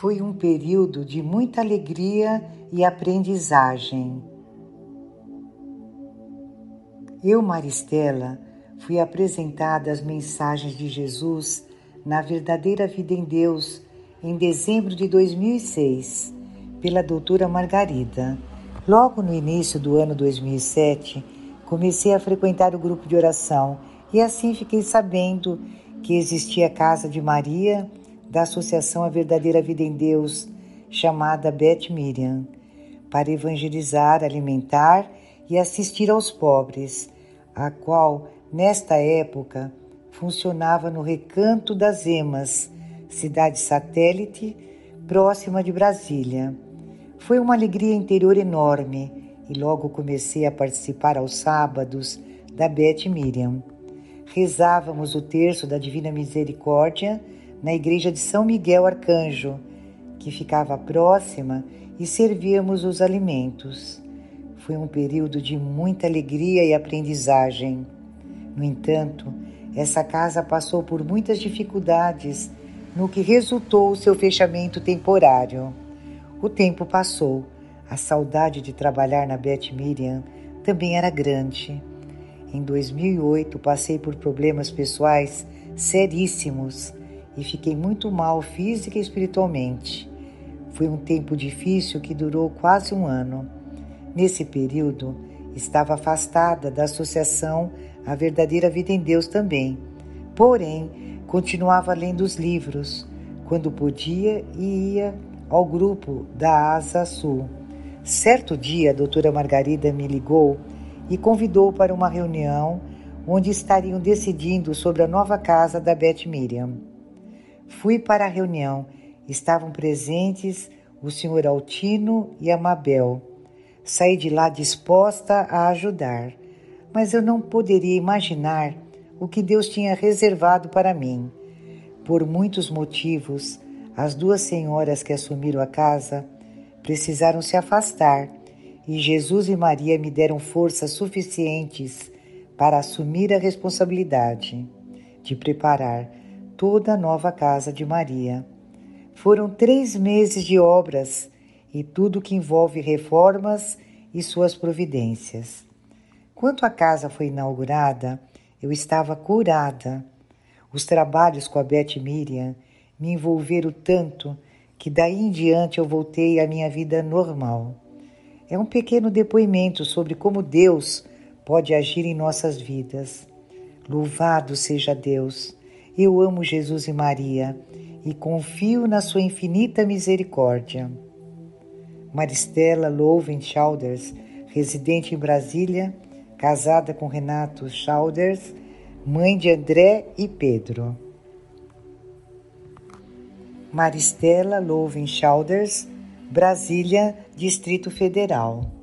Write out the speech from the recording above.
Foi um período de muita alegria e aprendizagem. Eu, Maristela, fui apresentada às mensagens de Jesus na verdadeira vida em Deus em dezembro de 2006 pela doutora Margarida. Logo no início do ano 2007, comecei a frequentar o grupo de oração e assim fiquei sabendo que existia a Casa de Maria da Associação A Verdadeira Vida em Deus, chamada Beth Miriam, para evangelizar, alimentar e assistir aos pobres, a qual, nesta época, funcionava no Recanto das Emas, cidade satélite próxima de Brasília. Foi uma alegria interior enorme e logo comecei a participar aos sábados da Beth Miriam. Rezávamos o terço da Divina Misericórdia na igreja de São Miguel Arcanjo, que ficava próxima, e servíamos os alimentos. Foi um período de muita alegria e aprendizagem. No entanto, essa casa passou por muitas dificuldades, no que resultou o seu fechamento temporário. O tempo passou, a saudade de trabalhar na Beth Miriam também era grande. Em 2008, passei por problemas pessoais seríssimos e fiquei muito mal física e espiritualmente. Foi um tempo difícil que durou quase um ano. Nesse período, estava afastada da associação A Verdadeira Vida em Deus também. Porém, continuava lendo os livros quando podia ia ao grupo da Asa Sul. Certo dia, a doutora Margarida me ligou e convidou para uma reunião onde estariam decidindo sobre a nova casa da Beth Miriam. Fui para a reunião. Estavam presentes o senhor Altino e a Mabel. Saí de lá disposta a ajudar, mas eu não poderia imaginar o que Deus tinha reservado para mim. Por muitos motivos, as duas senhoras que assumiram a casa precisaram se afastar e Jesus e Maria me deram forças suficientes para assumir a responsabilidade de preparar toda a nova casa de Maria. Foram três meses de obras e tudo que envolve reformas e suas providências. Quando a casa foi inaugurada, eu estava curada. Os trabalhos com a Beth Miriam me envolveram tanto que daí em diante eu voltei à minha vida normal. É um pequeno depoimento sobre como Deus pode agir em nossas vidas. Louvado seja Deus! Eu amo Jesus e Maria e confio na sua infinita misericórdia. Maristela Louven Chalders, residente em Brasília, casada com Renato Chalders, mãe de André e Pedro. Maristela Louven Chalders, Brasília, Distrito Federal.